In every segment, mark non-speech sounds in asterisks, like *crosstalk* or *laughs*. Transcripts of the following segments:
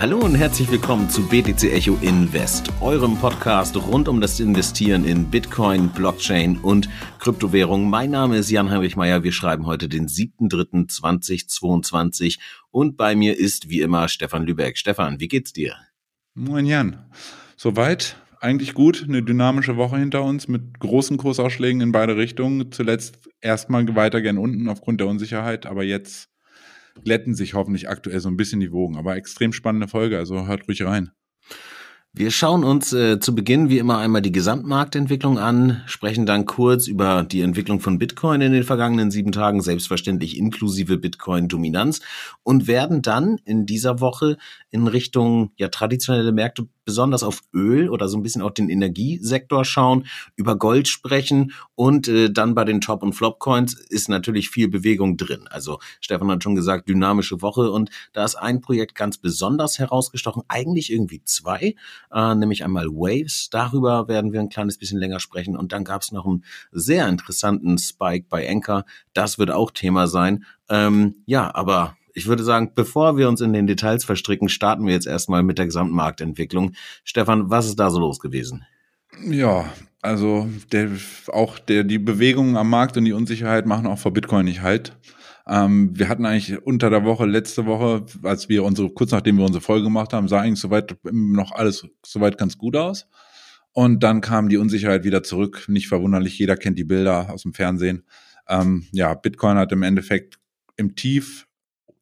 Hallo und herzlich willkommen zu BTC Echo Invest, eurem Podcast rund um das Investieren in Bitcoin, Blockchain und Kryptowährungen. Mein Name ist Jan-Heinrich Meyer. Wir schreiben heute den 7.3.2022 und bei mir ist wie immer Stefan Lübeck. Stefan, wie geht's dir? Moin Jan. Soweit eigentlich gut. Eine dynamische Woche hinter uns mit großen Kursausschlägen in beide Richtungen. Zuletzt erstmal weiter gern unten aufgrund der Unsicherheit, aber jetzt glätten sich hoffentlich aktuell so ein bisschen die Wogen. Aber extrem spannende Folge, also hört ruhig rein. Wir schauen uns äh, zu Beginn wie immer einmal die Gesamtmarktentwicklung an, sprechen dann kurz über die Entwicklung von Bitcoin in den vergangenen sieben Tagen, selbstverständlich inklusive Bitcoin-Dominanz und werden dann in dieser Woche in Richtung ja traditionelle Märkte besonders auf Öl oder so ein bisschen auch den Energiesektor schauen, über Gold sprechen und äh, dann bei den Top- und Flop-Coins ist natürlich viel Bewegung drin. Also Stefan hat schon gesagt, dynamische Woche und da ist ein Projekt ganz besonders herausgestochen, eigentlich irgendwie zwei, äh, nämlich einmal Waves. Darüber werden wir ein kleines bisschen länger sprechen und dann gab es noch einen sehr interessanten Spike bei Anchor. Das wird auch Thema sein. Ähm, ja, aber ich würde sagen, bevor wir uns in den Details verstricken, starten wir jetzt erstmal mit der Gesamtmarktentwicklung. Stefan, was ist da so los gewesen? Ja, also der, auch der, die Bewegungen am Markt und die Unsicherheit machen auch vor Bitcoin nicht halt. Ähm, wir hatten eigentlich unter der Woche, letzte Woche, als wir unsere, kurz nachdem wir unsere Folge gemacht haben, sah eigentlich soweit noch alles soweit ganz gut aus. Und dann kam die Unsicherheit wieder zurück. Nicht verwunderlich, jeder kennt die Bilder aus dem Fernsehen. Ähm, ja, Bitcoin hat im Endeffekt im Tief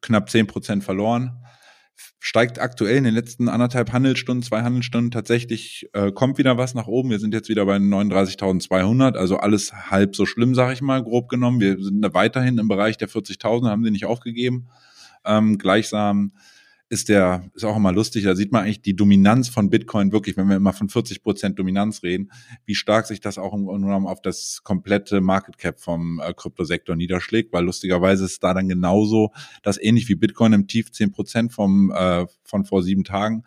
knapp zehn Prozent verloren. Steigt aktuell in den letzten anderthalb Handelsstunden, zwei Handelsstunden tatsächlich, äh, kommt wieder was nach oben. Wir sind jetzt wieder bei 39.200, also alles halb so schlimm, sage ich mal, grob genommen. Wir sind weiterhin im Bereich der 40.000, haben sie nicht aufgegeben. Ähm, gleichsam ist der, ist auch immer lustig, da sieht man eigentlich die Dominanz von Bitcoin wirklich, wenn wir immer von 40 Prozent Dominanz reden, wie stark sich das auch im Grunde genommen auf das komplette Market Cap vom äh, Kryptosektor niederschlägt, weil lustigerweise ist da dann genauso, dass ähnlich wie Bitcoin im Tief 10 Prozent vom, äh, von vor sieben Tagen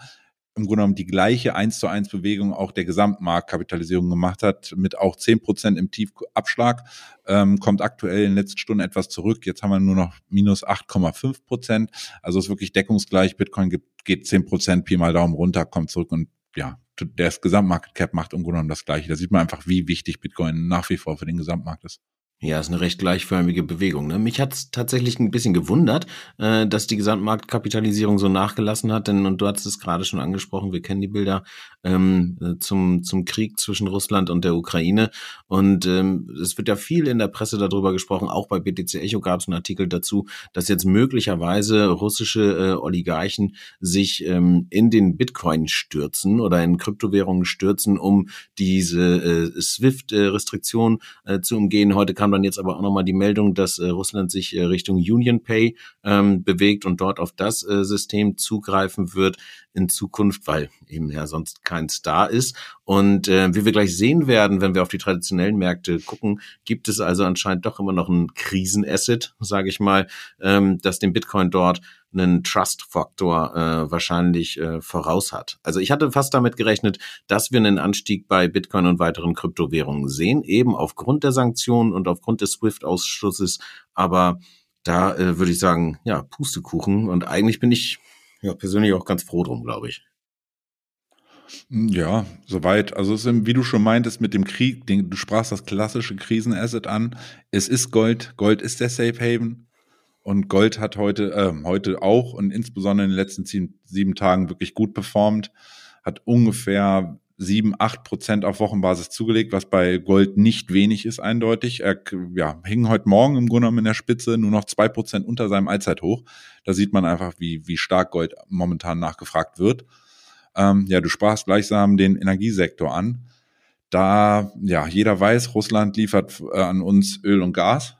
im Grunde genommen die gleiche 1 zu 1 Bewegung auch der Gesamtmarktkapitalisierung gemacht hat, mit auch 10 Prozent im Tiefabschlag, ähm, kommt aktuell in den letzten Stunden etwas zurück. Jetzt haben wir nur noch minus 8,5 Prozent. Also ist wirklich deckungsgleich. Bitcoin geht, geht 10 Prozent, Pi mal Daumen runter, kommt zurück und ja, das Gesamtmarket Cap macht im Grunde genommen das Gleiche. Da sieht man einfach, wie wichtig Bitcoin nach wie vor für den Gesamtmarkt ist. Ja, ist eine recht gleichförmige Bewegung. Ne? Mich hat's tatsächlich ein bisschen gewundert, äh, dass die Gesamtmarktkapitalisierung so nachgelassen hat, denn und du hast es gerade schon angesprochen, wir kennen die Bilder ähm, äh, zum, zum Krieg zwischen Russland und der Ukraine. Und ähm, es wird ja viel in der Presse darüber gesprochen, auch bei BTC Echo gab es einen Artikel dazu, dass jetzt möglicherweise russische äh, Oligarchen sich ähm, in den Bitcoin stürzen oder in Kryptowährungen stürzen, um diese äh, SWIFT-Restriktion äh, zu umgehen. Heute kam dann jetzt aber auch nochmal die Meldung, dass äh, Russland sich äh, Richtung Union Pay ähm, bewegt und dort auf das äh, System zugreifen wird in Zukunft, weil eben ja sonst kein Star ist. Und äh, wie wir gleich sehen werden, wenn wir auf die traditionellen Märkte gucken, gibt es also anscheinend doch immer noch ein Krisenasset, sage ich mal, ähm, das den Bitcoin dort einen Trust-Faktor äh, wahrscheinlich äh, voraus hat. Also ich hatte fast damit gerechnet, dass wir einen Anstieg bei Bitcoin und weiteren Kryptowährungen sehen, eben aufgrund der Sanktionen und aufgrund des SWIFT-Ausschusses. Aber da äh, würde ich sagen, ja, Pustekuchen. Und eigentlich bin ich ja persönlich auch ganz froh drum, glaube ich. Ja, soweit. Also es ist, wie du schon meintest mit dem Krieg, den, du sprachst das klassische Krisenasset an. Es ist Gold. Gold ist der Safe Haven. Und Gold hat heute, äh, heute auch und insbesondere in den letzten sieben, sieben Tagen wirklich gut performt. Hat ungefähr sieben, acht Prozent auf Wochenbasis zugelegt, was bei Gold nicht wenig ist, eindeutig. Er ja, hing heute Morgen im Grunde genommen in der Spitze nur noch zwei Prozent unter seinem Allzeithoch. Da sieht man einfach, wie, wie stark Gold momentan nachgefragt wird. Ähm, ja, du sprachst gleichsam den Energiesektor an. Da, ja, jeder weiß, Russland liefert äh, an uns Öl und Gas.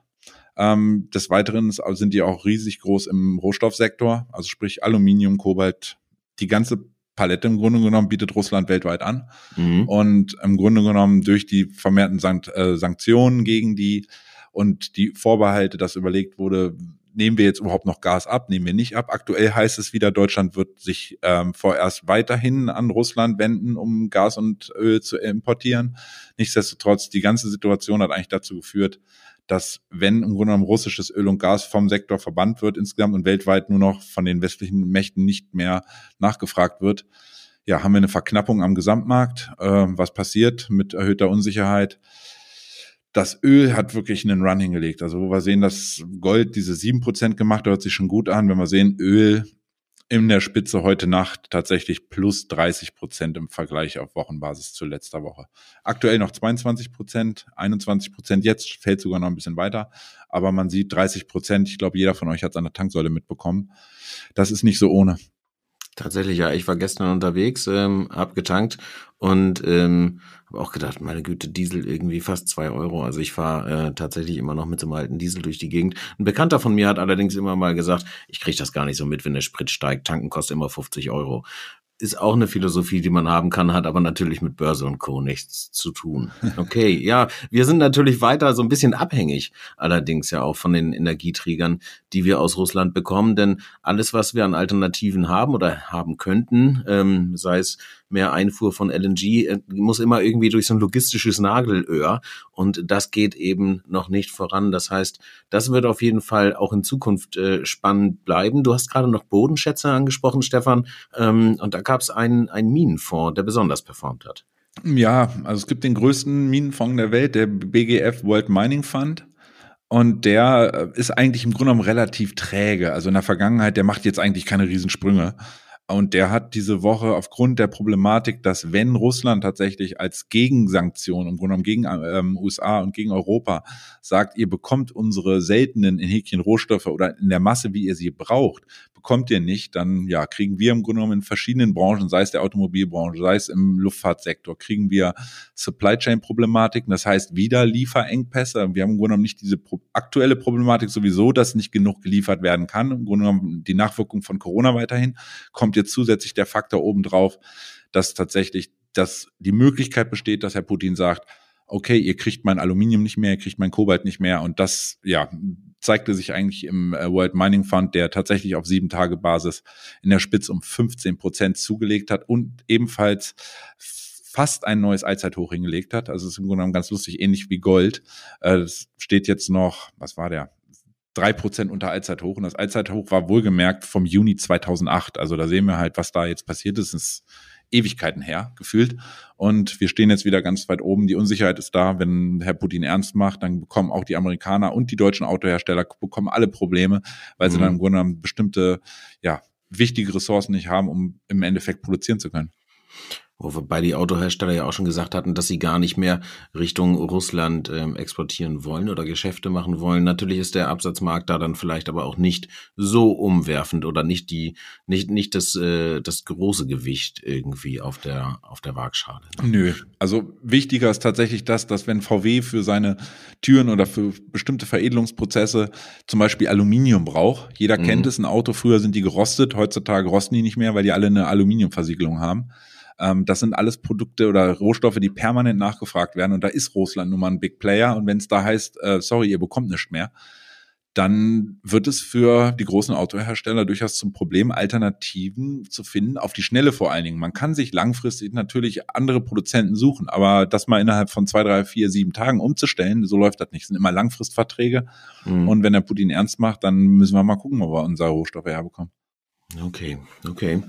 Ähm, des Weiteren sind die auch riesig groß im Rohstoffsektor, also sprich Aluminium, Kobalt, die ganze Palette im Grunde genommen bietet Russland weltweit an. Mhm. Und im Grunde genommen durch die vermehrten Sankt, äh, Sanktionen gegen die und die Vorbehalte, dass überlegt wurde, nehmen wir jetzt überhaupt noch Gas ab, nehmen wir nicht ab. Aktuell heißt es wieder, Deutschland wird sich ähm, vorerst weiterhin an Russland wenden, um Gas und Öl zu importieren. Nichtsdestotrotz, die ganze Situation hat eigentlich dazu geführt, dass wenn im Grunde genommen russisches Öl und Gas vom Sektor verbannt wird insgesamt und weltweit nur noch von den westlichen Mächten nicht mehr nachgefragt wird, ja, haben wir eine Verknappung am Gesamtmarkt. Äh, was passiert mit erhöhter Unsicherheit? Das Öl hat wirklich einen Run hingelegt. Also wo wir sehen, dass Gold diese sieben Prozent gemacht, hört sich schon gut an. Wenn wir sehen, Öl in der Spitze heute Nacht tatsächlich plus 30 Prozent im Vergleich auf Wochenbasis zu letzter Woche. Aktuell noch 22 Prozent, 21 Prozent jetzt, fällt sogar noch ein bisschen weiter. Aber man sieht 30 Prozent. Ich glaube, jeder von euch hat es an der Tanksäule mitbekommen. Das ist nicht so ohne. Tatsächlich, ja. Ich war gestern unterwegs, ähm, hab getankt und ähm, habe auch gedacht, meine Güte, Diesel irgendwie fast zwei Euro. Also ich fahre äh, tatsächlich immer noch mit so einem alten Diesel durch die Gegend. Ein Bekannter von mir hat allerdings immer mal gesagt, ich kriege das gar nicht so mit, wenn der Sprit steigt. Tanken kostet immer 50 Euro ist auch eine Philosophie, die man haben kann, hat aber natürlich mit Börse und Co. nichts zu tun. Okay, *laughs* ja, wir sind natürlich weiter so ein bisschen abhängig, allerdings ja auch von den Energieträgern, die wir aus Russland bekommen, denn alles, was wir an Alternativen haben oder haben könnten, ähm, sei es mehr Einfuhr von LNG, äh, muss immer irgendwie durch so ein logistisches Nagelöhr und das geht eben noch nicht voran. Das heißt, das wird auf jeden Fall auch in Zukunft äh, spannend bleiben. Du hast gerade noch Bodenschätze angesprochen, Stefan, ähm, und da gab es einen, einen Minenfonds, der besonders performt hat. Ja, also es gibt den größten Minenfonds der Welt, der BGF World Mining Fund. Und der äh, ist eigentlich im Grunde genommen relativ träge. Also in der Vergangenheit, der macht jetzt eigentlich keine Riesensprünge. Und der hat diese Woche aufgrund der Problematik, dass wenn Russland tatsächlich als Gegensanktion im Grunde genommen gegen ähm, USA und gegen Europa sagt, ihr bekommt unsere seltenen in Häkchen Rohstoffe oder in der Masse, wie ihr sie braucht, bekommt ihr nicht, dann ja, kriegen wir im Grunde genommen in verschiedenen Branchen, sei es der Automobilbranche, sei es im Luftfahrtsektor, kriegen wir Supply Chain Problematiken, das heißt wieder Lieferengpässe. Wir haben im Grunde genommen nicht diese aktuelle Problematik sowieso, dass nicht genug geliefert werden kann. Im Grunde genommen die Nachwirkung von Corona weiterhin. Kommt jetzt zusätzlich der Faktor obendrauf, dass tatsächlich dass die Möglichkeit besteht, dass Herr Putin sagt, okay, ihr kriegt mein Aluminium nicht mehr, ihr kriegt mein Kobalt nicht mehr und das, ja, zeigte sich eigentlich im äh, World Mining Fund, der tatsächlich auf sieben Tage Basis in der Spitze um 15 Prozent zugelegt hat und ebenfalls fast ein neues Allzeithoch hingelegt hat. Also es ist im Grunde genommen ganz lustig, ähnlich wie Gold. Äh, es steht jetzt noch, was war der? drei Prozent unter Allzeithoch. Und das Allzeithoch war wohlgemerkt vom Juni 2008. Also da sehen wir halt, was da jetzt passiert ist. Es ist Ewigkeiten her, gefühlt. Und wir stehen jetzt wieder ganz weit oben. Die Unsicherheit ist da. Wenn Herr Putin ernst macht, dann bekommen auch die Amerikaner und die deutschen Autohersteller bekommen alle Probleme, weil mhm. sie dann im Grunde genommen bestimmte, ja, wichtige Ressourcen nicht haben, um im Endeffekt produzieren zu können. Wobei die Autohersteller ja auch schon gesagt hatten, dass sie gar nicht mehr Richtung Russland ähm, exportieren wollen oder Geschäfte machen wollen. Natürlich ist der Absatzmarkt da dann vielleicht aber auch nicht so umwerfend oder nicht die, nicht, nicht das, äh, das große Gewicht irgendwie auf der, auf der Waagschale. Nö. Also wichtiger ist tatsächlich das, dass wenn VW für seine Türen oder für bestimmte Veredelungsprozesse zum Beispiel Aluminium braucht, jeder mhm. kennt es, ein Auto, früher sind die gerostet, heutzutage rosten die nicht mehr, weil die alle eine Aluminiumversiegelung haben. Ähm, das sind alles Produkte oder Rohstoffe, die permanent nachgefragt werden. Und da ist Russland nun mal ein Big Player. Und wenn es da heißt, äh, sorry, ihr bekommt nichts mehr, dann wird es für die großen Autohersteller durchaus zum Problem, Alternativen zu finden, auf die Schnelle vor allen Dingen. Man kann sich langfristig natürlich andere Produzenten suchen, aber das mal innerhalb von zwei, drei, vier, sieben Tagen umzustellen, so läuft das nicht. Das sind immer Langfristverträge. Mhm. Und wenn der Putin ernst macht, dann müssen wir mal gucken, wo wir unsere Rohstoffe herbekommen. Okay, okay.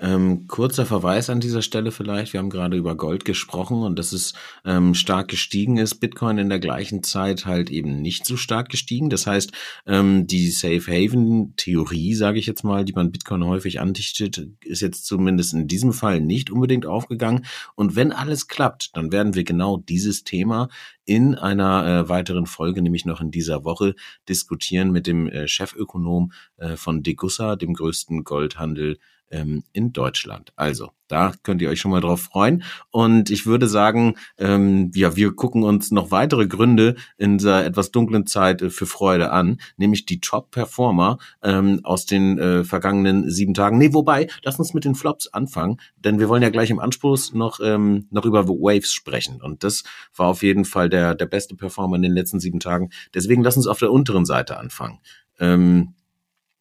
Ähm, kurzer Verweis an dieser Stelle vielleicht. Wir haben gerade über Gold gesprochen und dass es ähm, stark gestiegen ist. Bitcoin in der gleichen Zeit halt eben nicht so stark gestiegen. Das heißt, ähm, die Safe Haven Theorie, sage ich jetzt mal, die man Bitcoin häufig andichtet, ist jetzt zumindest in diesem Fall nicht unbedingt aufgegangen. Und wenn alles klappt, dann werden wir genau dieses Thema in einer äh, weiteren Folge, nämlich noch in dieser Woche, diskutieren mit dem äh, Chefökonom äh, von Degussa, dem größten Goldhandel ähm, in Deutschland. Also, da könnt ihr euch schon mal drauf freuen. Und ich würde sagen, ähm, ja, wir gucken uns noch weitere Gründe in dieser etwas dunklen Zeit äh, für Freude an, nämlich die Top-Performer ähm, aus den äh, vergangenen sieben Tagen. Nee, wobei, lass uns mit den Flops anfangen, denn wir wollen ja gleich im Anschluss noch, ähm, noch über Waves sprechen. Und das war auf jeden Fall der, der beste Performer in den letzten sieben Tagen. Deswegen lass uns auf der unteren Seite anfangen. Ähm,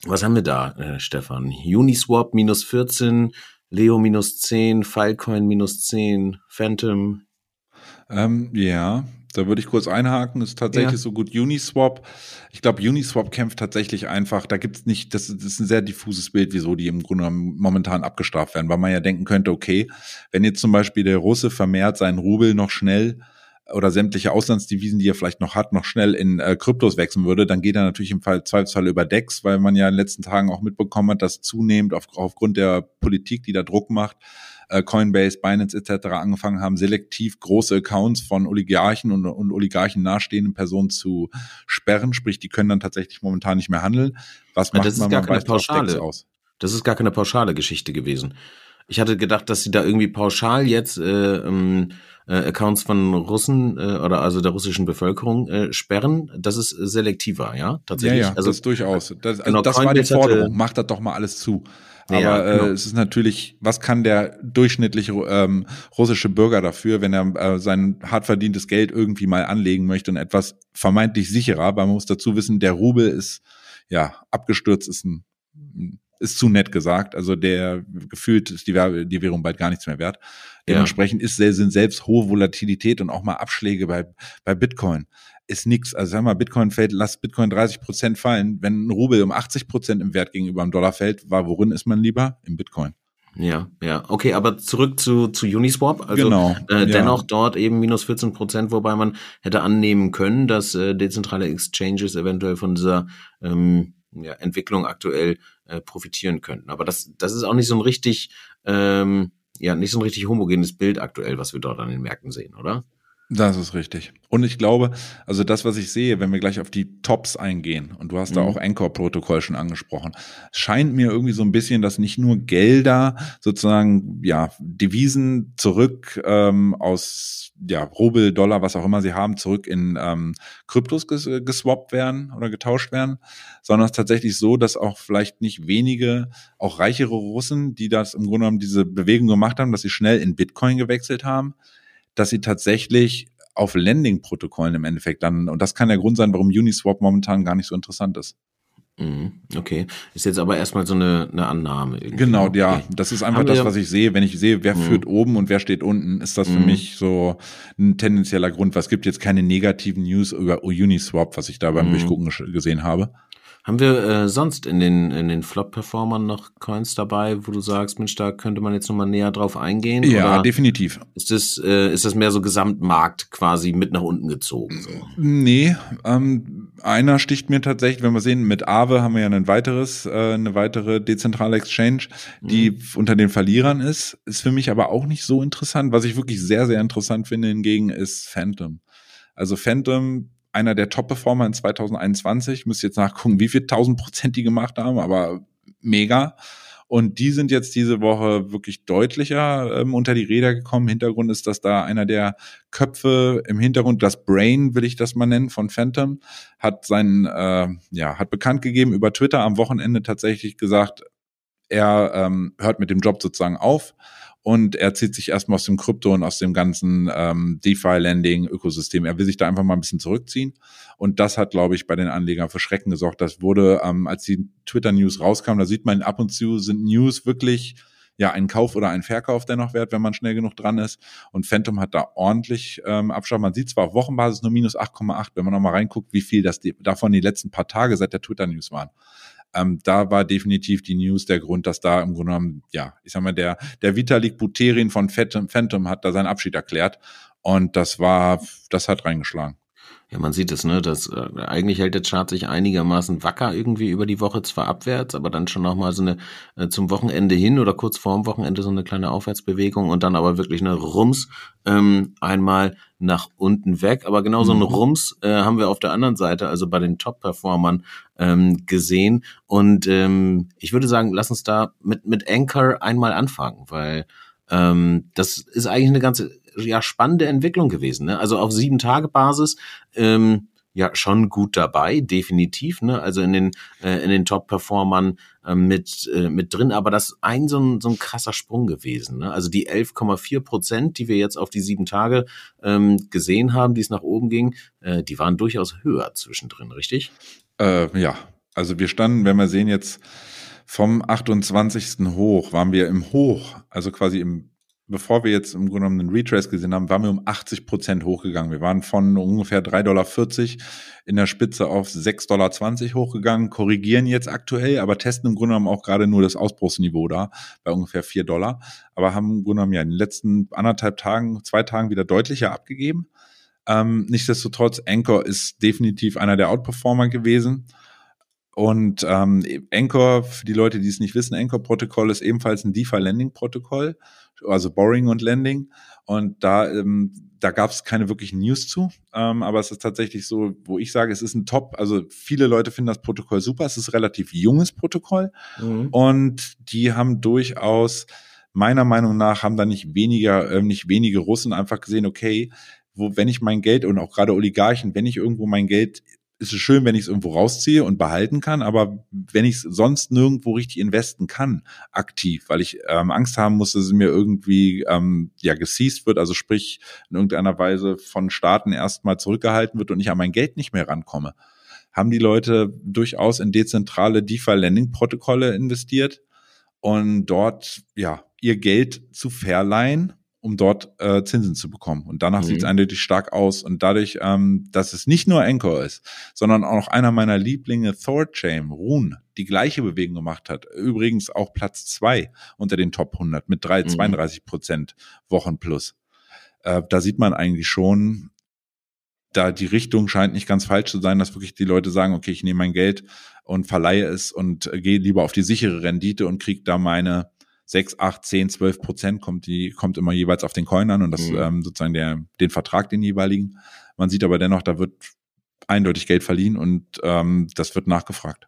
was haben wir da, äh, Stefan? Uniswap minus 14, Leo minus 10, Filecoin minus 10, Phantom. Ähm, ja, Da würde ich kurz einhaken. Ist tatsächlich ja. so gut Uniswap. Ich glaube, Uniswap kämpft tatsächlich einfach. Da gibt's nicht, das, das, ist ein sehr diffuses Bild, wieso die im Grunde momentan abgestraft werden, weil man ja denken könnte, okay, wenn jetzt zum Beispiel der Russe vermehrt seinen Rubel noch schnell oder sämtliche Auslandsdevisen, die er vielleicht noch hat, noch schnell in äh, Kryptos wechseln würde, dann geht er natürlich im Fall Zweifelsfall über Decks, weil man ja in den letzten Tagen auch mitbekommen hat, dass zunehmend auf, aufgrund der Politik, die da Druck macht, äh, Coinbase, Binance etc. angefangen haben, selektiv große Accounts von Oligarchen und, und Oligarchen nahestehenden Personen zu sperren. Sprich, die können dann tatsächlich momentan nicht mehr handeln. Was macht man? Man keine Pauschale. aus. Das ist gar keine pauschale Geschichte gewesen. Ich hatte gedacht, dass sie da irgendwie pauschal jetzt äh, ähm, äh, Accounts von Russen äh, oder also der russischen Bevölkerung äh, sperren. Das ist selektiver, ja, tatsächlich. Ja, ja, also, das durchaus. Das, also genau, das war die Forderung. Macht das doch mal alles zu. Aber ja, genau. äh, es ist natürlich, was kann der durchschnittliche ähm, russische Bürger dafür, wenn er äh, sein hart verdientes Geld irgendwie mal anlegen möchte und etwas vermeintlich sicherer, weil man muss dazu wissen, der Rubel ist ja abgestürzt, ist ein ist zu nett gesagt. Also der gefühlt ist die, die Währung bald gar nichts mehr wert. Dementsprechend ist, sind selbst hohe Volatilität und auch mal Abschläge bei, bei Bitcoin ist nix. Also sag mal, Bitcoin fällt, lass Bitcoin 30 Prozent fallen. Wenn ein Rubel um 80 Prozent im Wert gegenüber dem Dollar fällt, war worin ist man lieber? Im Bitcoin. Ja, ja. Okay, aber zurück zu, zu Uniswap. Also genau, äh, dennoch ja. dort eben minus 14 Prozent, wobei man hätte annehmen können, dass äh, dezentrale Exchanges eventuell von dieser ähm, ja, Entwicklung aktuell äh, profitieren könnten. Aber das, das ist auch nicht so ein richtig, ähm, ja, nicht so ein richtig homogenes Bild aktuell, was wir dort an den Märkten sehen, oder? Das ist richtig. Und ich glaube, also das, was ich sehe, wenn wir gleich auf die Tops eingehen, und du hast mhm. da auch Anchor-Protokoll schon angesprochen, scheint mir irgendwie so ein bisschen, dass nicht nur Gelder, sozusagen, ja, Devisen zurück ähm, aus ja, Rubel, Dollar, was auch immer sie haben, zurück in ähm, Kryptos ges geswappt werden oder getauscht werden, sondern es ist tatsächlich so, dass auch vielleicht nicht wenige, auch reichere Russen, die das im Grunde genommen diese Bewegung gemacht haben, dass sie schnell in Bitcoin gewechselt haben, dass sie tatsächlich auf Landing-Protokollen im Endeffekt dann, und das kann der Grund sein, warum Uniswap momentan gar nicht so interessant ist. Mhm, okay, ist jetzt aber erstmal so eine, eine Annahme. Irgendwie. Genau, okay. ja, das ist einfach Haben das, was ich sehe. Wenn ich sehe, wer mhm. führt oben und wer steht unten, ist das für mhm. mich so ein tendenzieller Grund. Was gibt jetzt keine negativen News über Uniswap, was ich da beim mhm. Durchgucken gesehen habe. Haben wir äh, sonst in den, in den Flop-Performern noch Coins dabei, wo du sagst, Mensch, da könnte man jetzt nochmal näher drauf eingehen? Ja, oder definitiv. Ist das, äh, ist das mehr so Gesamtmarkt quasi mit nach unten gezogen? So? Nee, ähm, einer sticht mir tatsächlich, wenn wir sehen, mit Aave haben wir ja ein weiteres, äh, eine weitere dezentrale Exchange, die mhm. unter den Verlierern ist. Ist für mich aber auch nicht so interessant. Was ich wirklich sehr, sehr interessant finde hingegen, ist Phantom. Also Phantom einer der Top-Performer in 2021. Ich muss jetzt nachgucken, wie viel 1000 Prozent die gemacht haben, aber mega. Und die sind jetzt diese Woche wirklich deutlicher ähm, unter die Räder gekommen. Hintergrund ist, dass da einer der Köpfe im Hintergrund, das Brain will ich das mal nennen, von Phantom, hat seinen, äh, ja, hat bekannt gegeben über Twitter am Wochenende tatsächlich gesagt, er ähm, hört mit dem Job sozusagen auf und er zieht sich erstmal aus dem Krypto und aus dem ganzen ähm, DeFi-Landing-Ökosystem. Er will sich da einfach mal ein bisschen zurückziehen. Und das hat, glaube ich, bei den Anlegern für Schrecken gesorgt. Das wurde, ähm, als die Twitter-News rauskamen, da sieht man ab und zu sind News wirklich ja ein Kauf oder ein Verkauf dennoch wert, wenn man schnell genug dran ist. Und Phantom hat da ordentlich ähm, Abstand. Man sieht zwar auf Wochenbasis nur minus 8,8, wenn man nochmal reinguckt, wie viel das die, davon die letzten paar Tage seit der Twitter-News waren. Ähm, da war definitiv die News der Grund, dass da im Grunde genommen, ja, ich sag mal, der, der Vitalik Buterin von Phantom, hat da seinen Abschied erklärt. Und das war, das hat reingeschlagen. Ja, man sieht es, ne? Das, äh, eigentlich hält der Chart sich einigermaßen wacker irgendwie über die Woche, zwar abwärts, aber dann schon nochmal so eine äh, zum Wochenende hin oder kurz vorm Wochenende so eine kleine Aufwärtsbewegung und dann aber wirklich eine Rums ähm, einmal nach unten weg. Aber genau so ein mhm. Rums äh, haben wir auf der anderen Seite, also bei den Top-Performern, ähm, gesehen. Und ähm, ich würde sagen, lass uns da mit, mit Anchor einmal anfangen, weil ähm, das ist eigentlich eine ganze ja spannende Entwicklung gewesen. Ne? Also auf sieben Tage Basis ähm, ja schon gut dabei, definitiv. Ne? Also in den äh, in den Top-Performern äh, mit äh, mit drin, aber das ist ein so ein, so ein krasser Sprung gewesen. Ne? Also die 11,4 Prozent, die wir jetzt auf die sieben Tage ähm, gesehen haben, die es nach oben ging, äh, die waren durchaus höher zwischendrin, richtig? Äh, ja, also wir standen, wenn wir sehen jetzt vom 28. hoch, waren wir im Hoch, also quasi im bevor wir jetzt im Grunde genommen einen Retrace gesehen haben, waren wir um 80 Prozent hochgegangen. Wir waren von ungefähr 3,40 Dollar in der Spitze auf 6,20 Dollar hochgegangen, korrigieren jetzt aktuell, aber testen im Grunde genommen auch gerade nur das Ausbruchsniveau da bei ungefähr 4 Dollar. Aber haben im Grunde genommen ja in den letzten anderthalb Tagen, zwei Tagen wieder deutlicher abgegeben. Ähm, nichtsdestotrotz, Anchor ist definitiv einer der Outperformer gewesen. Und ähm, Anchor, für die Leute, die es nicht wissen, Anchor-Protokoll ist ebenfalls ein DeFi-Lending-Protokoll, also Borrowing und Lending. Und da, ähm, da gab es keine wirklichen News zu. Ähm, aber es ist tatsächlich so, wo ich sage, es ist ein Top. Also viele Leute finden das Protokoll super. Es ist ein relativ junges Protokoll. Mhm. Und die haben durchaus, meiner Meinung nach, haben da nicht weniger, äh, nicht wenige Russen einfach gesehen, okay, wo, wenn ich mein Geld und auch gerade Oligarchen, wenn ich irgendwo mein Geld ist es schön, wenn ich es irgendwo rausziehe und behalten kann, aber wenn ich es sonst nirgendwo richtig investen kann, aktiv, weil ich ähm, Angst haben muss, dass es mir irgendwie ähm, ja geseized wird, also sprich in irgendeiner Weise von Staaten erstmal zurückgehalten wird und ich an mein Geld nicht mehr rankomme, haben die Leute durchaus in dezentrale DeFi-Lending-Protokolle investiert und dort ja ihr Geld zu verleihen um dort äh, Zinsen zu bekommen. Und danach mhm. sieht es eindeutig stark aus. Und dadurch, ähm, dass es nicht nur Anchor ist, sondern auch einer meiner Lieblinge, Thorchain, Rune, die gleiche Bewegung gemacht hat. Übrigens auch Platz zwei unter den Top 100 mit drei, mhm. 32 Prozent Wochen plus. Äh, da sieht man eigentlich schon, da die Richtung scheint nicht ganz falsch zu sein, dass wirklich die Leute sagen, okay, ich nehme mein Geld und verleihe es und äh, gehe lieber auf die sichere Rendite und kriege da meine 6, 8, 10, 12 Prozent kommt die, kommt immer jeweils auf den Coin an und das mhm. ähm, sozusagen der, den Vertrag, den jeweiligen. Man sieht aber dennoch, da wird eindeutig Geld verliehen und ähm, das wird nachgefragt.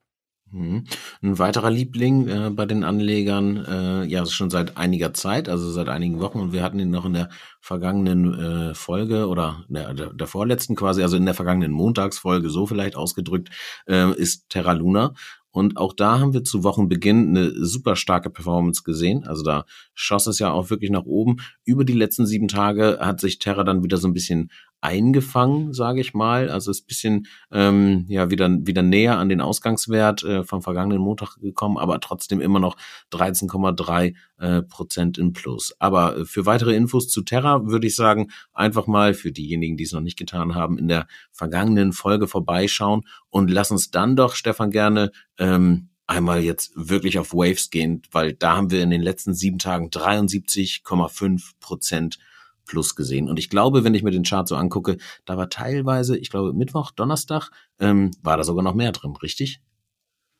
Mhm. Ein weiterer Liebling äh, bei den Anlegern, äh, ja, schon seit einiger Zeit, also seit einigen Wochen, und wir hatten ihn noch in der vergangenen äh, Folge oder der, der, der vorletzten quasi, also in der vergangenen Montagsfolge, so vielleicht ausgedrückt, äh, ist Terra Luna. Und auch da haben wir zu Wochenbeginn eine super starke Performance gesehen. Also da schoss es ja auch wirklich nach oben. Über die letzten sieben Tage hat sich Terra dann wieder so ein bisschen eingefangen, sage ich mal. Also ist bisschen ähm, ja wieder wieder näher an den Ausgangswert äh, vom vergangenen Montag gekommen, aber trotzdem immer noch 13,3 äh, Prozent im Plus. Aber äh, für weitere Infos zu Terra würde ich sagen, einfach mal für diejenigen, die es noch nicht getan haben, in der vergangenen Folge vorbeischauen und lass uns dann doch, Stefan, gerne ähm, einmal jetzt wirklich auf Waves gehen, weil da haben wir in den letzten sieben Tagen 73,5 Prozent plus gesehen. Und ich glaube, wenn ich mir den Chart so angucke, da war teilweise, ich glaube, Mittwoch, Donnerstag, ähm, war da sogar noch mehr drin, richtig?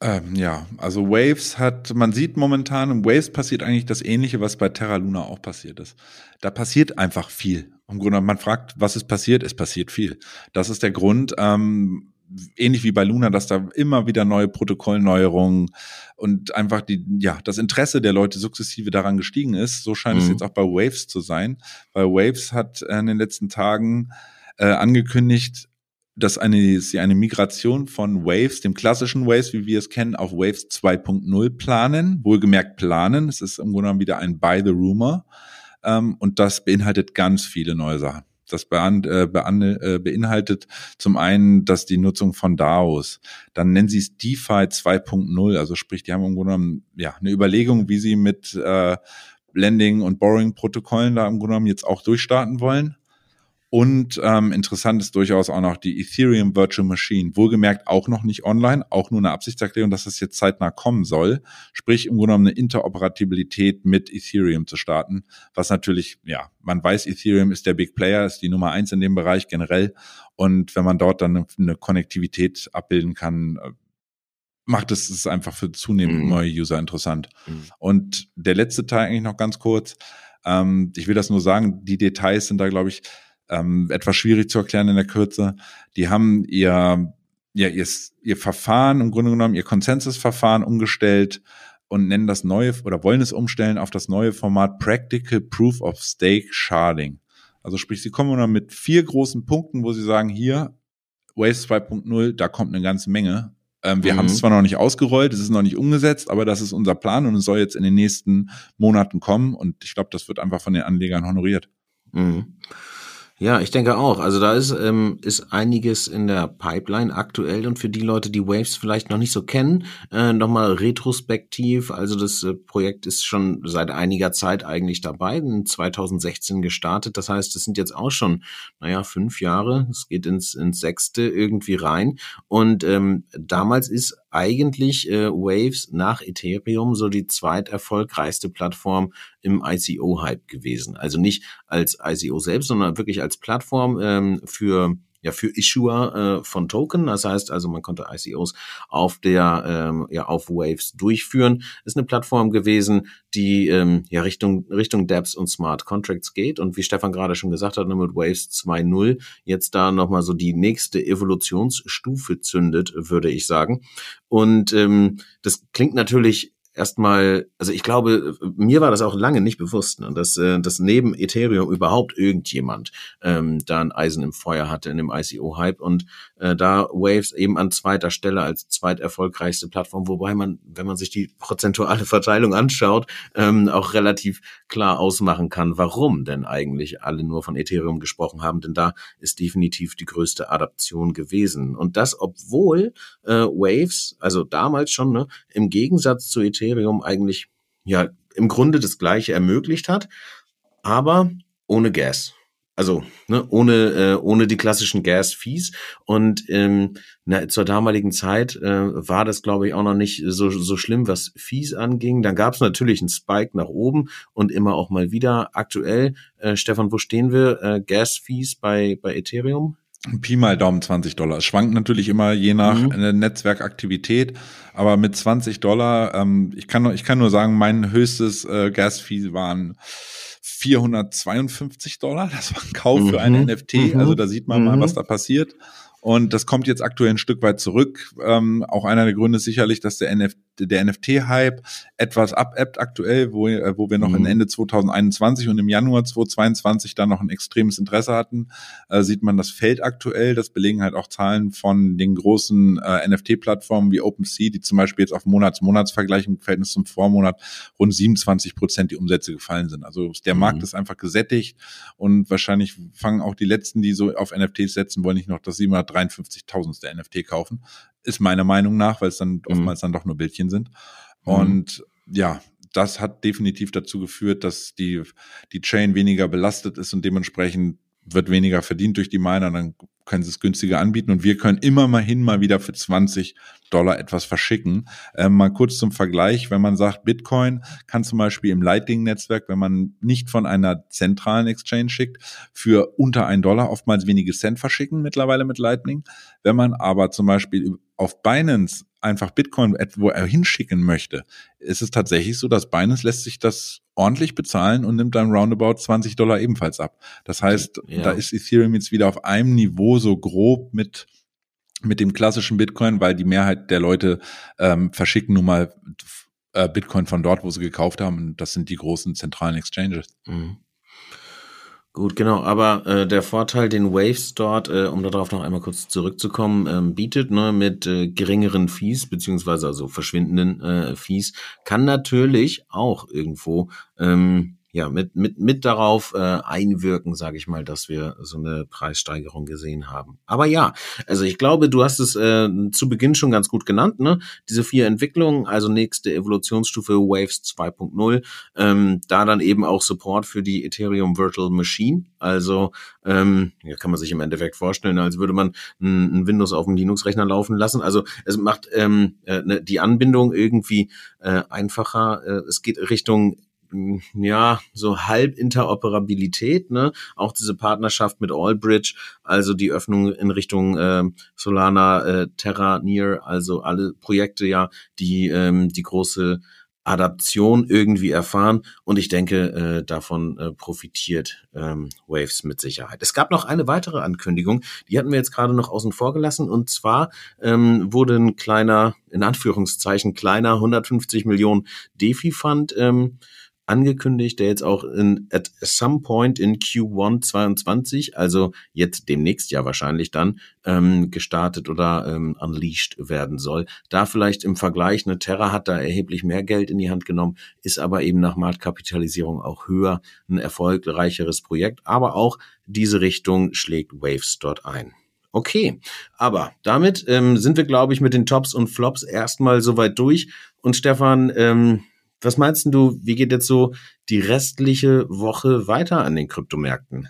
Ähm, ja, also Waves hat, man sieht momentan, im Waves passiert eigentlich das Ähnliche, was bei Terra Luna auch passiert ist. Da passiert einfach viel. Im Grunde, man fragt, was ist passiert? Es passiert viel. Das ist der Grund. Ähm, ähnlich wie bei Luna, dass da immer wieder neue Protokollneuerungen und einfach die, ja, das Interesse der Leute sukzessive daran gestiegen ist. So scheint mhm. es jetzt auch bei Waves zu sein. Weil Waves hat in den letzten Tagen äh, angekündigt, dass eine, sie eine Migration von Waves, dem klassischen Waves, wie wir es kennen, auf Waves 2.0 planen. Wohlgemerkt planen. Es ist im Grunde genommen wieder ein Buy the Rumor. Ähm, und das beinhaltet ganz viele neue Sachen. Das äh, äh, beinhaltet zum einen, dass die Nutzung von DAOs, dann nennen sie es DeFi 2.0, also sprich, die haben im Grunde genommen ja, eine Überlegung, wie sie mit äh, Lending und Borrowing-Protokollen da im Grunde genommen jetzt auch durchstarten wollen. Und ähm, interessant ist durchaus auch noch die Ethereum Virtual Machine. Wohlgemerkt auch noch nicht online, auch nur eine Absichtserklärung, dass das jetzt zeitnah kommen soll. Sprich, im Grunde genommen eine Interoperabilität mit Ethereum zu starten. Was natürlich, ja, man weiß, Ethereum ist der Big Player, ist die Nummer eins in dem Bereich generell. Und wenn man dort dann eine Konnektivität abbilden kann, äh, macht es es einfach für zunehmend mhm. neue User interessant. Mhm. Und der letzte Teil eigentlich noch ganz kurz. Ähm, ich will das nur sagen, die Details sind da, glaube ich, ähm, etwas schwierig zu erklären in der Kürze. Die haben ihr, ja, ihr, ihr Verfahren im Grunde genommen, ihr Konsensusverfahren umgestellt und nennen das neue oder wollen es umstellen auf das neue Format Practical Proof of Stake Sharding. Also sprich, sie kommen dann mit vier großen Punkten, wo sie sagen, hier, Waves 2.0, da kommt eine ganze Menge. Ähm, wir mhm. haben es zwar noch nicht ausgerollt, es ist noch nicht umgesetzt, aber das ist unser Plan und es soll jetzt in den nächsten Monaten kommen und ich glaube, das wird einfach von den Anlegern honoriert. Mhm. Ja, ich denke auch. Also da ist, ähm, ist einiges in der Pipeline aktuell und für die Leute, die Waves vielleicht noch nicht so kennen, äh, nochmal retrospektiv. Also das äh, Projekt ist schon seit einiger Zeit eigentlich dabei, in 2016 gestartet. Das heißt, es sind jetzt auch schon, naja, fünf Jahre. Es geht ins, ins sechste irgendwie rein. Und ähm, damals ist eigentlich äh, Waves nach Ethereum so die zweiterfolgreichste Plattform im ICO-Hype gewesen. Also nicht als ICO selbst, sondern wirklich als Plattform ähm, für ja für Issuer äh, von Token. Das heißt also, man konnte ICOs auf der ähm, ja auf Waves durchführen. Ist eine Plattform gewesen, die ähm, ja Richtung Richtung Dapps und Smart Contracts geht und wie Stefan gerade schon gesagt hat, ne, mit Waves 2.0 jetzt da noch mal so die nächste Evolutionsstufe zündet, würde ich sagen. Und ähm, das klingt natürlich erstmal, also ich glaube, mir war das auch lange nicht bewusst, ne, dass, äh, dass neben Ethereum überhaupt irgendjemand ähm, da ein Eisen im Feuer hatte in dem ICO-Hype und äh, da Waves eben an zweiter Stelle als zweiterfolgreichste Plattform, wobei man, wenn man sich die prozentuale Verteilung anschaut, ähm, auch relativ klar ausmachen kann, warum denn eigentlich alle nur von Ethereum gesprochen haben, denn da ist definitiv die größte Adaption gewesen. Und das, obwohl äh, Waves, also damals schon, ne, im Gegensatz zu Ethereum, Ethereum eigentlich ja im Grunde das Gleiche ermöglicht hat, aber ohne Gas. Also ne, ohne äh, ohne die klassischen Gas-Fees und ähm, na, zur damaligen Zeit äh, war das glaube ich auch noch nicht so so schlimm, was Fees anging. Dann gab es natürlich einen Spike nach oben und immer auch mal wieder. Aktuell, äh, Stefan, wo stehen wir? Äh, Gas-Fees bei bei Ethereum? Pi mal Daumen 20 Dollar. Es schwankt natürlich immer je nach mhm. Netzwerkaktivität, aber mit 20 Dollar, ähm, ich, kann nur, ich kann nur sagen, mein höchstes äh, Gas-Fee waren 452 Dollar. Das war ein Kauf mhm. für ein NFT. Mhm. Also da sieht man mal, was mhm. da passiert. Und das kommt jetzt aktuell ein Stück weit zurück. Ähm, auch einer der Gründe ist sicherlich, dass der, NF der NFT-Hype etwas abebbt aktuell, wo, äh, wo wir noch mhm. Ende 2021 und im Januar 2022 dann noch ein extremes Interesse hatten, äh, sieht man, das fällt aktuell. Das belegen halt auch Zahlen von den großen äh, NFT-Plattformen wie OpenSea, die zum Beispiel jetzt auf Monats-Monatsvergleich im Verhältnis zum Vormonat rund 27 Prozent die Umsätze gefallen sind. Also der mhm. Markt ist einfach gesättigt und wahrscheinlich fangen auch die letzten, die so auf NFTs setzen wollen, nicht noch das 753.000. NFT kaufen. Ist meiner Meinung nach, weil es dann mhm. oftmals dann doch nur Bildchen sind. Mhm. Und ja, das hat definitiv dazu geführt, dass die, die Chain weniger belastet ist und dementsprechend wird weniger verdient durch die Miner, dann können sie es günstiger anbieten und wir können immer mal hin mal wieder für 20 Dollar etwas verschicken. Ähm, mal kurz zum Vergleich, wenn man sagt, Bitcoin kann zum Beispiel im Lightning-Netzwerk, wenn man nicht von einer zentralen Exchange schickt, für unter ein Dollar oftmals wenige Cent verschicken mittlerweile mit Lightning. Wenn man aber zum Beispiel auf Binance einfach Bitcoin wo er hinschicken möchte, ist es tatsächlich so, dass Binance lässt sich das ordentlich bezahlen und nimmt dann roundabout 20 Dollar ebenfalls ab. Das heißt, ja. da ist Ethereum jetzt wieder auf einem Niveau so grob mit mit dem klassischen Bitcoin, weil die Mehrheit der Leute ähm, verschicken nun mal äh, Bitcoin von dort, wo sie gekauft haben. Und das sind die großen zentralen Exchanges. Mhm. Gut, genau. Aber äh, der Vorteil, den Waves dort, äh, um darauf noch einmal kurz zurückzukommen, ähm, bietet ne, mit äh, geringeren Fees beziehungsweise also verschwindenden äh, Fees, kann natürlich auch irgendwo ähm, ja, mit, mit, mit darauf äh, einwirken, sage ich mal, dass wir so eine Preissteigerung gesehen haben. Aber ja, also ich glaube, du hast es äh, zu Beginn schon ganz gut genannt, ne? Diese vier Entwicklungen, also nächste Evolutionsstufe Waves 2.0, ähm, da dann eben auch Support für die Ethereum Virtual Machine. Also ähm, ja, kann man sich im Endeffekt vorstellen, als würde man ein, ein Windows auf dem Linux-Rechner laufen lassen. Also es macht ähm, äh, ne, die Anbindung irgendwie äh, einfacher. Äh, es geht Richtung ja, so halb Interoperabilität, ne? Auch diese Partnerschaft mit Allbridge, also die Öffnung in Richtung äh, Solana, äh, Terra, Near, also alle Projekte ja, die ähm, die große Adaption irgendwie erfahren und ich denke, äh, davon äh, profitiert ähm, Waves mit Sicherheit. Es gab noch eine weitere Ankündigung, die hatten wir jetzt gerade noch außen vor gelassen und zwar ähm, wurde ein kleiner, in Anführungszeichen kleiner 150 Millionen DeFi-Fund ähm, angekündigt, der jetzt auch in, at some point in Q1 22, also jetzt demnächst ja wahrscheinlich dann, ähm, gestartet oder ähm, unleashed werden soll. Da vielleicht im Vergleich, eine Terra hat da erheblich mehr Geld in die Hand genommen, ist aber eben nach Marktkapitalisierung auch höher, ein erfolgreicheres Projekt, aber auch diese Richtung schlägt Waves dort ein. Okay, aber damit ähm, sind wir, glaube ich, mit den Tops und Flops erstmal soweit durch. Und Stefan, ähm, was meinst du, wie geht jetzt so die restliche Woche weiter an den Kryptomärkten?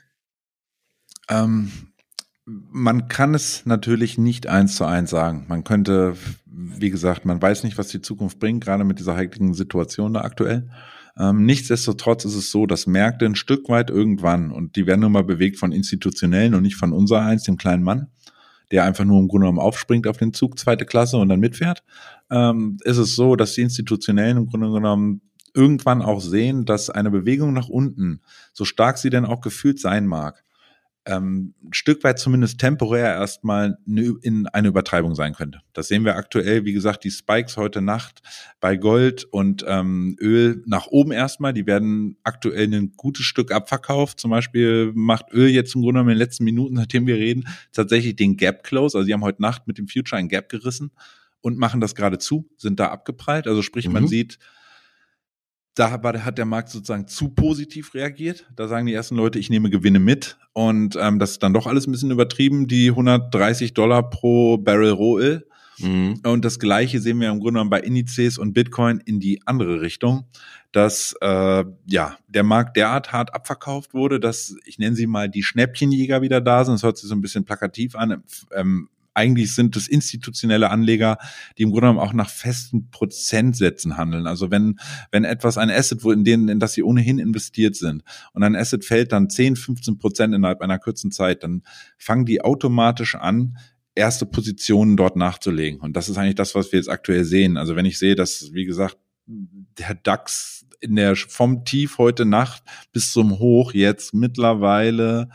Ähm, man kann es natürlich nicht eins zu eins sagen. Man könnte, wie gesagt, man weiß nicht, was die Zukunft bringt, gerade mit dieser heiklen Situation da aktuell. Ähm, nichtsdestotrotz ist es so, dass Märkte ein Stück weit irgendwann, und die werden nun mal bewegt von institutionellen und nicht von unser eins, dem kleinen Mann, der einfach nur im Grunde genommen aufspringt auf den Zug, zweite Klasse und dann mitfährt, ähm, ist es so, dass die Institutionellen im Grunde genommen irgendwann auch sehen, dass eine Bewegung nach unten, so stark sie denn auch gefühlt sein mag, ähm, ein Stück weit zumindest temporär erstmal ne, in eine Übertreibung sein könnte. Das sehen wir aktuell, wie gesagt, die Spikes heute Nacht bei Gold und ähm, Öl nach oben erstmal. Die werden aktuell ein gutes Stück abverkauft. Zum Beispiel macht Öl jetzt im Grunde genommen in den letzten Minuten, seitdem wir reden, tatsächlich den Gap Close. Also sie haben heute Nacht mit dem Future ein Gap gerissen und machen das gerade zu, sind da abgeprallt. Also sprich, mhm. man sieht, da hat der Markt sozusagen zu positiv reagiert. Da sagen die ersten Leute, ich nehme Gewinne mit. Und ähm, das ist dann doch alles ein bisschen übertrieben, die 130 Dollar pro Barrel Rohöl. Mhm. Und das Gleiche sehen wir im Grunde genommen bei Indizes und Bitcoin in die andere Richtung, dass äh, ja der Markt derart hart abverkauft wurde, dass ich nenne sie mal die Schnäppchenjäger wieder da sind. Das hört sich so ein bisschen plakativ an. Ähm, eigentlich sind es institutionelle Anleger, die im Grunde genommen auch nach festen Prozentsätzen handeln. Also wenn, wenn etwas ein Asset, wo in denen, in das sie ohnehin investiert sind und ein Asset fällt dann 10, 15 Prozent innerhalb einer kurzen Zeit, dann fangen die automatisch an, erste Positionen dort nachzulegen. Und das ist eigentlich das, was wir jetzt aktuell sehen. Also wenn ich sehe, dass, wie gesagt, der DAX in der, vom Tief heute Nacht bis zum Hoch jetzt mittlerweile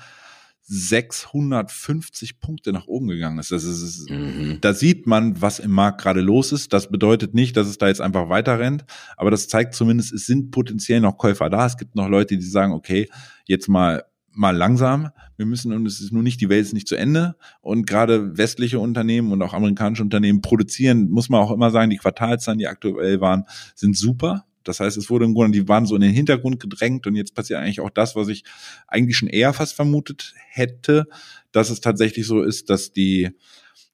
650 Punkte nach oben gegangen ist. Das ist, mhm. Da sieht man, was im Markt gerade los ist. Das bedeutet nicht, dass es da jetzt einfach weiter rennt, aber das zeigt zumindest, es sind potenziell noch Käufer da. Es gibt noch Leute, die sagen, okay, jetzt mal mal langsam. Wir müssen, und es ist nur nicht, die Welt ist nicht zu Ende. Und gerade westliche Unternehmen und auch amerikanische Unternehmen produzieren, muss man auch immer sagen, die Quartalzahlen, die aktuell waren, sind super. Das heißt, es wurde im Grunde, die waren so in den Hintergrund gedrängt und jetzt passiert eigentlich auch das, was ich eigentlich schon eher fast vermutet hätte, dass es tatsächlich so ist, dass die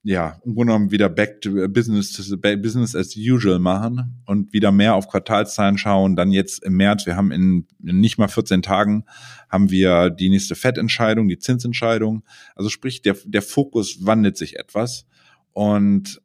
ja, im Grunde genommen wieder back to business, business as usual machen und wieder mehr auf Quartalszahlen schauen. Dann jetzt im März, wir haben in, in nicht mal 14 Tagen, haben wir die nächste Fettentscheidung, die Zinsentscheidung. Also sprich, der, der Fokus wandelt sich etwas. Und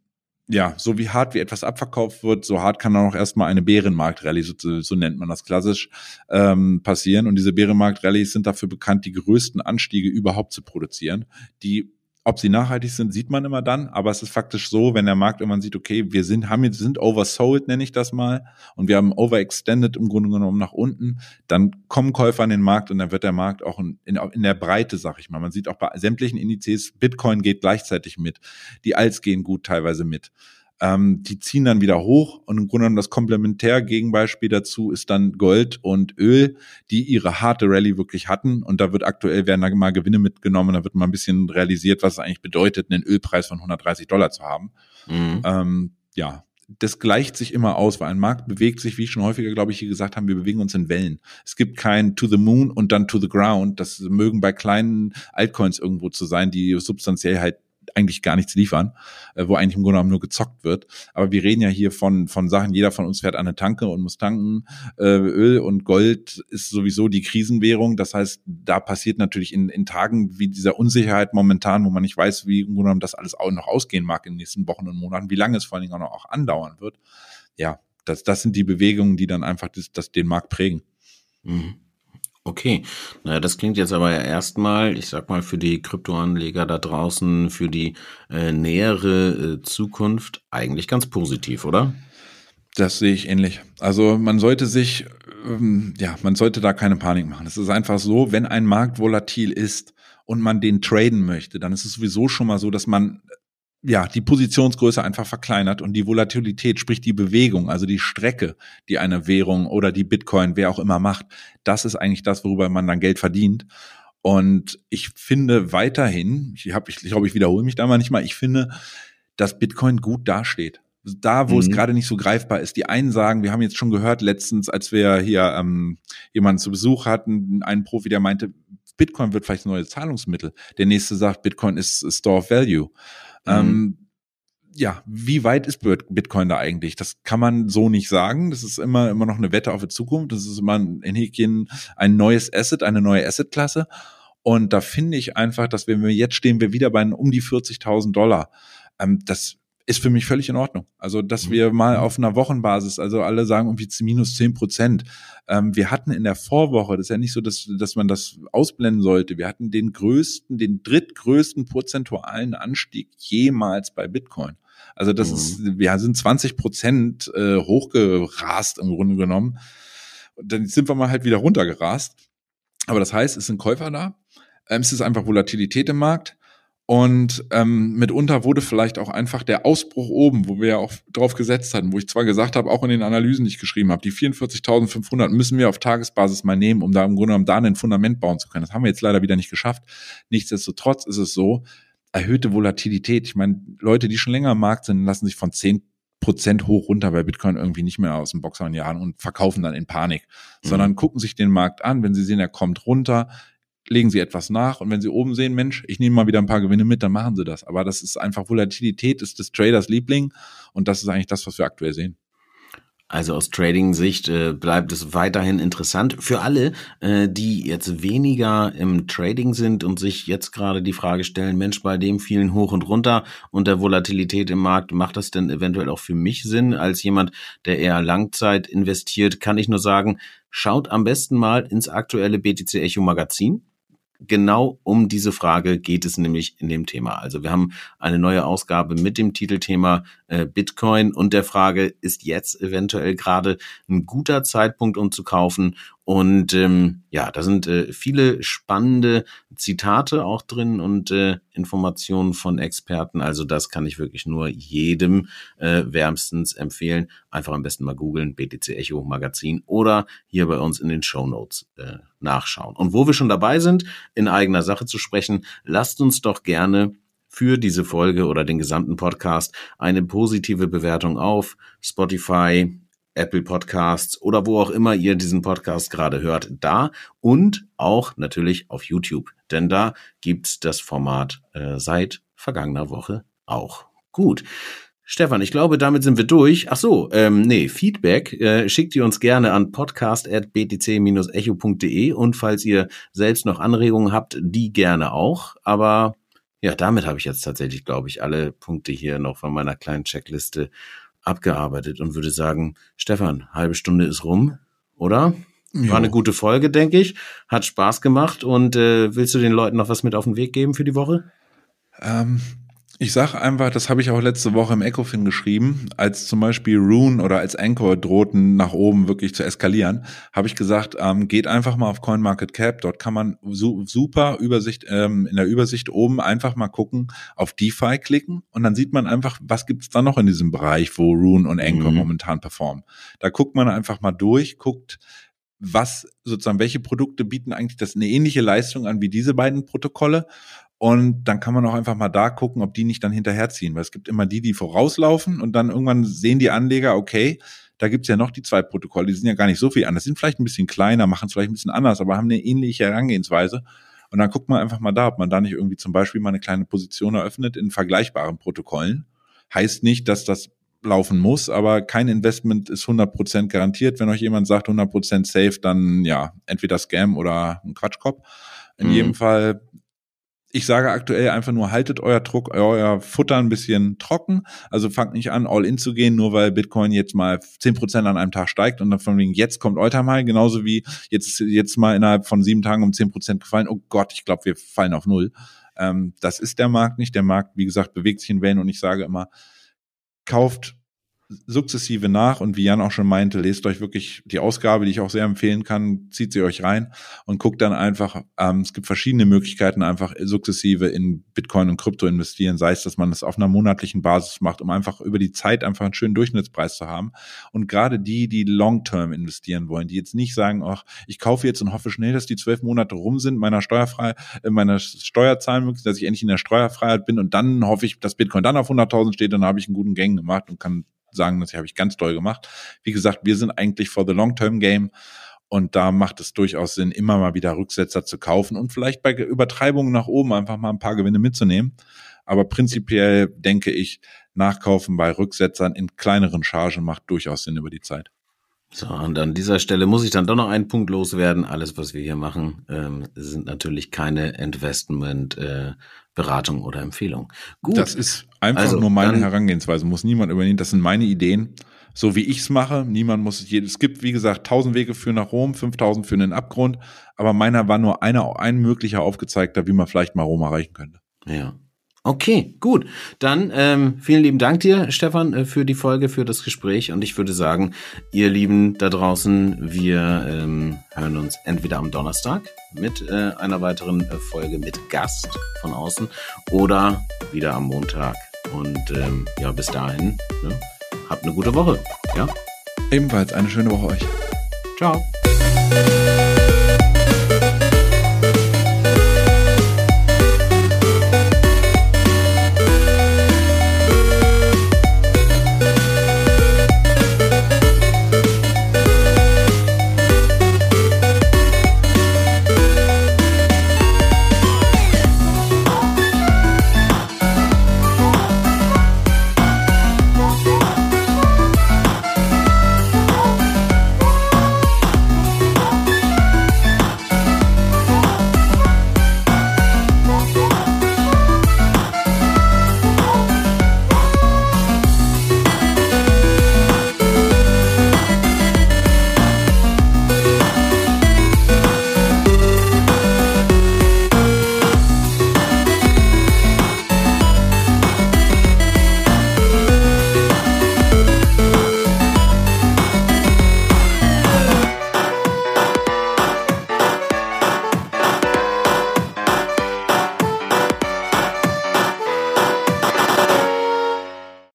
ja, so wie hart wie etwas abverkauft wird, so hart kann dann auch erstmal eine Bärenmarkt-Rallye, so, so, nennt man das klassisch, ähm, passieren. Und diese Bärenmarkt-Rallyes sind dafür bekannt, die größten Anstiege überhaupt zu produzieren, die ob sie nachhaltig sind, sieht man immer dann, aber es ist faktisch so, wenn der Markt irgendwann sieht, okay, wir sind, haben jetzt, sind oversold, nenne ich das mal, und wir haben overextended im Grunde genommen nach unten, dann kommen Käufer an den Markt und dann wird der Markt auch in, in, in der Breite, sag ich mal. Man sieht auch bei sämtlichen Indizes, Bitcoin geht gleichzeitig mit, die Alts gehen gut teilweise mit ähm, die ziehen dann wieder hoch und im Grunde genommen das Komplementärgegenbeispiel dazu ist dann Gold und Öl, die ihre harte Rallye wirklich hatten und da wird aktuell werden da mal Gewinne mitgenommen, da wird mal ein bisschen realisiert, was es eigentlich bedeutet, einen Ölpreis von 130 Dollar zu haben. Mhm. Ähm, ja, das gleicht sich immer aus, weil ein Markt bewegt sich, wie ich schon häufiger, glaube ich, hier gesagt haben, wir bewegen uns in Wellen. Es gibt kein to the moon und dann to the ground. Das mögen bei kleinen Altcoins irgendwo zu sein, die substanziell halt eigentlich gar nichts liefern, äh, wo eigentlich im Grunde genommen nur gezockt wird. Aber wir reden ja hier von, von Sachen, jeder von uns fährt an eine Tanke und muss tanken. Äh, Öl und Gold ist sowieso die Krisenwährung. Das heißt, da passiert natürlich in, in Tagen wie dieser Unsicherheit momentan, wo man nicht weiß, wie im Grunde genommen das alles auch noch ausgehen mag in den nächsten Wochen und Monaten, wie lange es vor allen Dingen auch noch andauern wird. Ja, das, das sind die Bewegungen, die dann einfach das, das den Markt prägen. Mhm. Okay, naja, das klingt jetzt aber ja erstmal, ich sag mal, für die Kryptoanleger da draußen, für die äh, nähere äh, Zukunft eigentlich ganz positiv, oder? Das sehe ich ähnlich. Also man sollte sich, ähm, ja, man sollte da keine Panik machen. Es ist einfach so, wenn ein Markt volatil ist und man den traden möchte, dann ist es sowieso schon mal so, dass man ja, die Positionsgröße einfach verkleinert und die Volatilität, sprich die Bewegung, also die Strecke, die eine Währung oder die Bitcoin, wer auch immer macht, das ist eigentlich das, worüber man dann Geld verdient. Und ich finde weiterhin, ich, hab, ich, ich glaube, ich wiederhole mich da mal nicht mal, ich finde, dass Bitcoin gut dasteht. Da, wo mhm. es gerade nicht so greifbar ist. Die einen sagen, wir haben jetzt schon gehört letztens, als wir hier ähm, jemanden zu Besuch hatten, einen Profi, der meinte, Bitcoin wird vielleicht ein neues Zahlungsmittel. Der nächste sagt, Bitcoin ist Store of Value. Mhm. Ähm, ja, wie weit ist Bitcoin da eigentlich? Das kann man so nicht sagen. Das ist immer, immer noch eine Wette auf die Zukunft. Das ist immer in Häkchen ein neues Asset, eine neue Assetklasse. Und da finde ich einfach, dass wenn wir jetzt stehen, wir wieder bei um die 40.000 Dollar. Ähm, das ist für mich völlig in Ordnung. Also, dass mhm. wir mal auf einer Wochenbasis, also alle sagen irgendwie minus zehn Prozent. Ähm, wir hatten in der Vorwoche, das ist ja nicht so, dass, dass man das ausblenden sollte. Wir hatten den größten, den drittgrößten prozentualen Anstieg jemals bei Bitcoin. Also das mhm. ist, wir sind 20 Prozent äh, hochgerast im Grunde genommen. Und dann sind wir mal halt wieder runtergerast. Aber das heißt, es sind Käufer da. Ähm, es ist einfach Volatilität im Markt. Und ähm, mitunter wurde vielleicht auch einfach der Ausbruch oben, wo wir ja auch drauf gesetzt hatten, wo ich zwar gesagt habe, auch in den Analysen, die ich geschrieben habe, die 44.500 müssen wir auf Tagesbasis mal nehmen, um da im Grunde genommen da ein Fundament bauen zu können. Das haben wir jetzt leider wieder nicht geschafft. Nichtsdestotrotz ist es so, erhöhte Volatilität. Ich meine, Leute, die schon länger am Markt sind, lassen sich von 10 Prozent hoch runter bei Bitcoin irgendwie nicht mehr aus dem Boxer jahren und verkaufen dann in Panik, mhm. sondern gucken sich den Markt an, wenn sie sehen, er kommt runter, legen sie etwas nach und wenn sie oben sehen, Mensch, ich nehme mal wieder ein paar Gewinne mit, dann machen sie das. Aber das ist einfach Volatilität, ist des Traders Liebling und das ist eigentlich das, was wir aktuell sehen. Also aus Trading-Sicht äh, bleibt es weiterhin interessant für alle, äh, die jetzt weniger im Trading sind und sich jetzt gerade die Frage stellen, Mensch, bei dem vielen hoch und runter und der Volatilität im Markt, macht das denn eventuell auch für mich Sinn? Als jemand, der eher Langzeit investiert, kann ich nur sagen, schaut am besten mal ins aktuelle BTC Echo Magazin genau um diese Frage geht es nämlich in dem Thema. Also wir haben eine neue Ausgabe mit dem Titelthema äh, Bitcoin und der Frage, ist jetzt eventuell gerade ein guter Zeitpunkt, um zu kaufen? Und ähm, ja, da sind äh, viele spannende Zitate auch drin und äh, Informationen von Experten. Also das kann ich wirklich nur jedem äh, wärmstens empfehlen. Einfach am besten mal googeln, BTC Echo Magazin oder hier bei uns in den Show Notes äh, nachschauen. Und wo wir schon dabei sind, in eigener Sache zu sprechen, lasst uns doch gerne für diese Folge oder den gesamten Podcast eine positive Bewertung auf Spotify, Apple Podcasts oder wo auch immer ihr diesen Podcast gerade hört, da und auch natürlich auf YouTube, denn da gibt's das Format äh, seit vergangener Woche auch. Gut. Stefan, ich glaube, damit sind wir durch. Ach so, ähm, nee, Feedback äh, schickt ihr uns gerne an podcast.btc-echo.de und falls ihr selbst noch Anregungen habt, die gerne auch. Aber ja, damit habe ich jetzt tatsächlich, glaube ich, alle Punkte hier noch von meiner kleinen Checkliste abgearbeitet und würde sagen, Stefan, halbe Stunde ist rum, oder? Jo. War eine gute Folge, denke ich. Hat Spaß gemacht und äh, willst du den Leuten noch was mit auf den Weg geben für die Woche? Ähm, ich sage einfach, das habe ich auch letzte Woche im Ecofin geschrieben, als zum Beispiel Rune oder als Anchor drohten nach oben wirklich zu eskalieren, habe ich gesagt, ähm, geht einfach mal auf CoinMarketCap, dort kann man su super Übersicht, ähm, in der Übersicht oben einfach mal gucken, auf DeFi klicken und dann sieht man einfach, was gibt es da noch in diesem Bereich, wo Rune und Anchor mhm. momentan performen. Da guckt man einfach mal durch, guckt, was sozusagen, welche Produkte bieten eigentlich das eine ähnliche Leistung an wie diese beiden Protokolle und dann kann man auch einfach mal da gucken, ob die nicht dann hinterherziehen. Weil es gibt immer die, die vorauslaufen und dann irgendwann sehen die Anleger, okay, da gibt's ja noch die zwei Protokolle, die sind ja gar nicht so viel anders, sind vielleicht ein bisschen kleiner, machen es vielleicht ein bisschen anders, aber haben eine ähnliche Herangehensweise. Und dann guckt man einfach mal da, ob man da nicht irgendwie zum Beispiel mal eine kleine Position eröffnet in vergleichbaren Protokollen. Heißt nicht, dass das laufen muss, aber kein Investment ist 100% garantiert. Wenn euch jemand sagt 100% safe, dann ja, entweder Scam oder ein Quatschkopf. In mhm. jedem Fall ich sage aktuell einfach nur, haltet euer Druck, euer Futter ein bisschen trocken. Also fangt nicht an, all in zu gehen, nur weil Bitcoin jetzt mal zehn Prozent an einem Tag steigt und dann von wegen, jetzt kommt Eutermal, genauso wie jetzt, jetzt mal innerhalb von sieben Tagen um zehn Prozent gefallen. Oh Gott, ich glaube, wir fallen auf Null. Ähm, das ist der Markt nicht. Der Markt, wie gesagt, bewegt sich in Wellen und ich sage immer, kauft sukzessive nach und wie Jan auch schon meinte, lest euch wirklich die Ausgabe, die ich auch sehr empfehlen kann, zieht sie euch rein und guckt dann einfach, ähm, es gibt verschiedene Möglichkeiten, einfach sukzessive in Bitcoin und Krypto investieren, sei es, dass man das auf einer monatlichen Basis macht, um einfach über die Zeit einfach einen schönen Durchschnittspreis zu haben. Und gerade die, die long-term investieren wollen, die jetzt nicht sagen, ach, ich kaufe jetzt und hoffe schnell, dass die zwölf Monate rum sind, meiner steuerfrei, äh, meiner Steuerzahlen dass ich endlich in der Steuerfreiheit bin und dann hoffe ich, dass Bitcoin dann auf 100.000 steht, dann habe ich einen guten Gang gemacht und kann sagen, das habe ich ganz toll gemacht. Wie gesagt, wir sind eigentlich for the long-term game. Und da macht es durchaus Sinn, immer mal wieder Rücksetzer zu kaufen und vielleicht bei Übertreibungen nach oben einfach mal ein paar Gewinne mitzunehmen. Aber prinzipiell denke ich, Nachkaufen bei Rücksetzern in kleineren Chargen macht durchaus Sinn über die Zeit. So, und an dieser Stelle muss ich dann doch noch einen Punkt loswerden. Alles, was wir hier machen, ähm, sind natürlich keine Investment, äh, Beratung oder Empfehlung. Gut. Das ist einfach also, nur meine Herangehensweise. Muss niemand übernehmen. Das sind meine Ideen. So wie ich es mache. Niemand muss es jedes. Es gibt, wie gesagt, tausend Wege für nach Rom, 5000 für den Abgrund. Aber meiner war nur einer, ein möglicher aufgezeigter, wie man vielleicht mal Rom erreichen könnte. Ja. Okay, gut. Dann ähm, vielen lieben Dank dir, Stefan, äh, für die Folge, für das Gespräch. Und ich würde sagen, ihr Lieben da draußen, wir ähm, hören uns entweder am Donnerstag mit äh, einer weiteren äh, Folge mit Gast von außen oder wieder am Montag. Und ähm, ja, bis dahin, ne, habt eine gute Woche. Ja. Ebenfalls eine schöne Woche euch. Ciao.